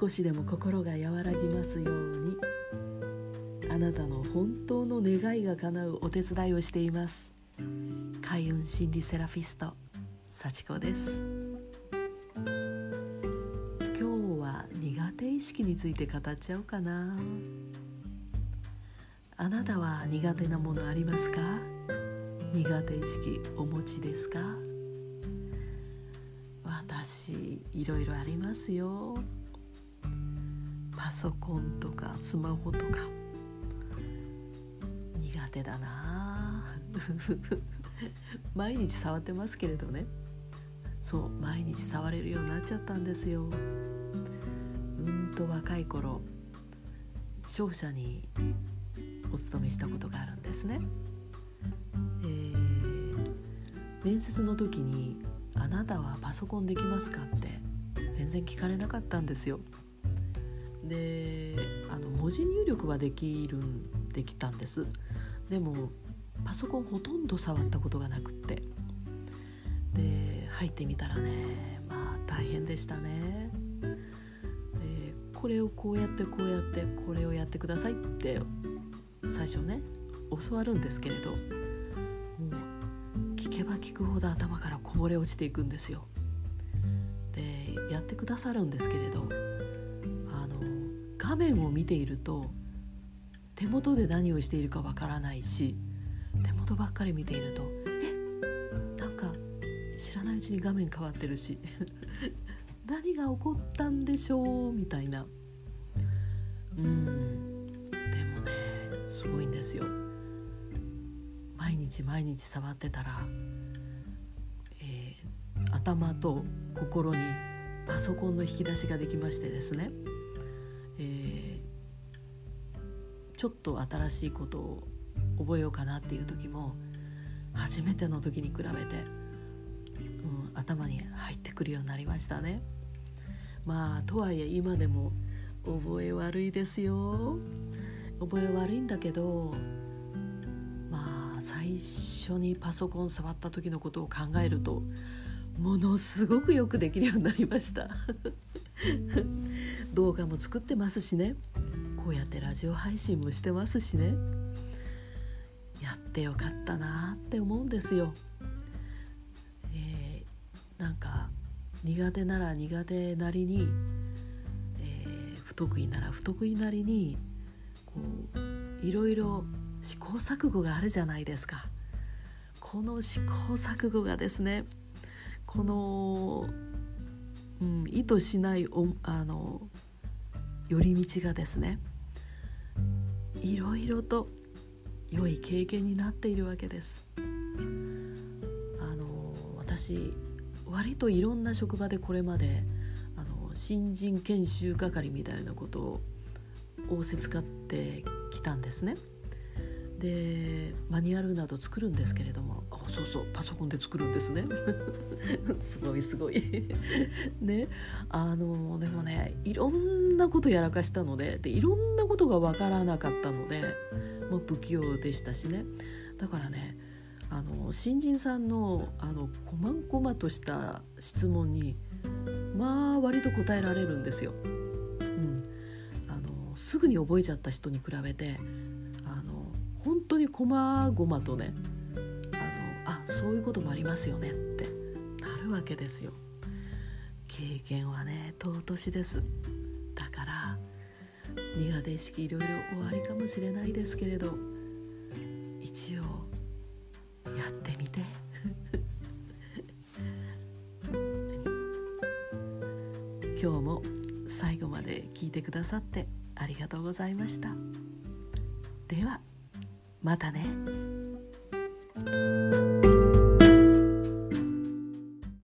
少しでも心が和らぎますように。あなたの本当の願いが叶うお手伝いをしています。開運心理セラピスト幸子です。今日は苦手意識について語っちゃおうかな。あなたは苦手なものありますか？苦手意識お持ちですか？私いろいろありますよ。ソコンとかスマホとか。苦手だな。毎日触ってますけれどね。そう毎日触れるようになっちゃったんですよ。うんと若い頃商社にお勤めしたことがあるんですね、えー、面接の時に「あなたはパソコンできますか?」って全然聞かれなかったんですよ。であの文字入力はできるできたんです。でもパソコンほとんど触ったことがなくって。で入ってみたらねまあ大変でしたね。でこれをこうやってこうやってこれをやってくださいって最初ね教わるんですけれどもう聞けば聞くほど頭からこぼれ落ちていくんですよ。でやってくださるんですけれど画面を見ていると手元で何をしているかわからないし手元ばっかり見ているとえなんか知らないうちに画面変わってるし 何が起こったんでしょう？みたいな。うん。でもねすごいんですよ。毎日毎日触ってたら、えー、頭と心にパソコンの引き出しができましてですね。えー、ちょっと新しいことを覚えようかなっていう時も初めての時に比べて、うん、頭に入ってくるようになりましたね。まあとはいえ今でも覚え悪いですよ覚え悪いんだけどまあ最初にパソコン触った時のことを考えるとものすごくよくできるようになりました 動画も作ってますしねこうやってラジオ配信もしてますしねやってよかったなって思うんですよ。えー、なんか苦手なら苦手なりに、えー、不得意なら不得意なりにこういろいろ試行錯誤があるじゃないですか。この試行錯誤がですねこのうん、意図しないおあの寄り道がですねいろいろと良い経験になっているわけです。あの私割といろんな職場でこれまであの新人研修係みたいなことを仰せ使ってきたんですね。でマニュアルなど作るんですけれども。あそうそうパソコンで作るんですね。すごいすごい。ね。あのでもねいろんなことやらかしたのででいろんなことが分からなかったのでもう不器用でしたしね。だからねあの新人さんのあの細々とした質問にまあ割と答えられるんですよ。うん、あのすぐに覚えちゃった人に比べて本当にこまごまとねあのあそういうこともありますよねってなるわけですよ。経験はね尊しです。だから苦手意識いろいろおありかもしれないですけれど一応やってみて。今日も最後まで聞いてくださってありがとうございました。では。またね。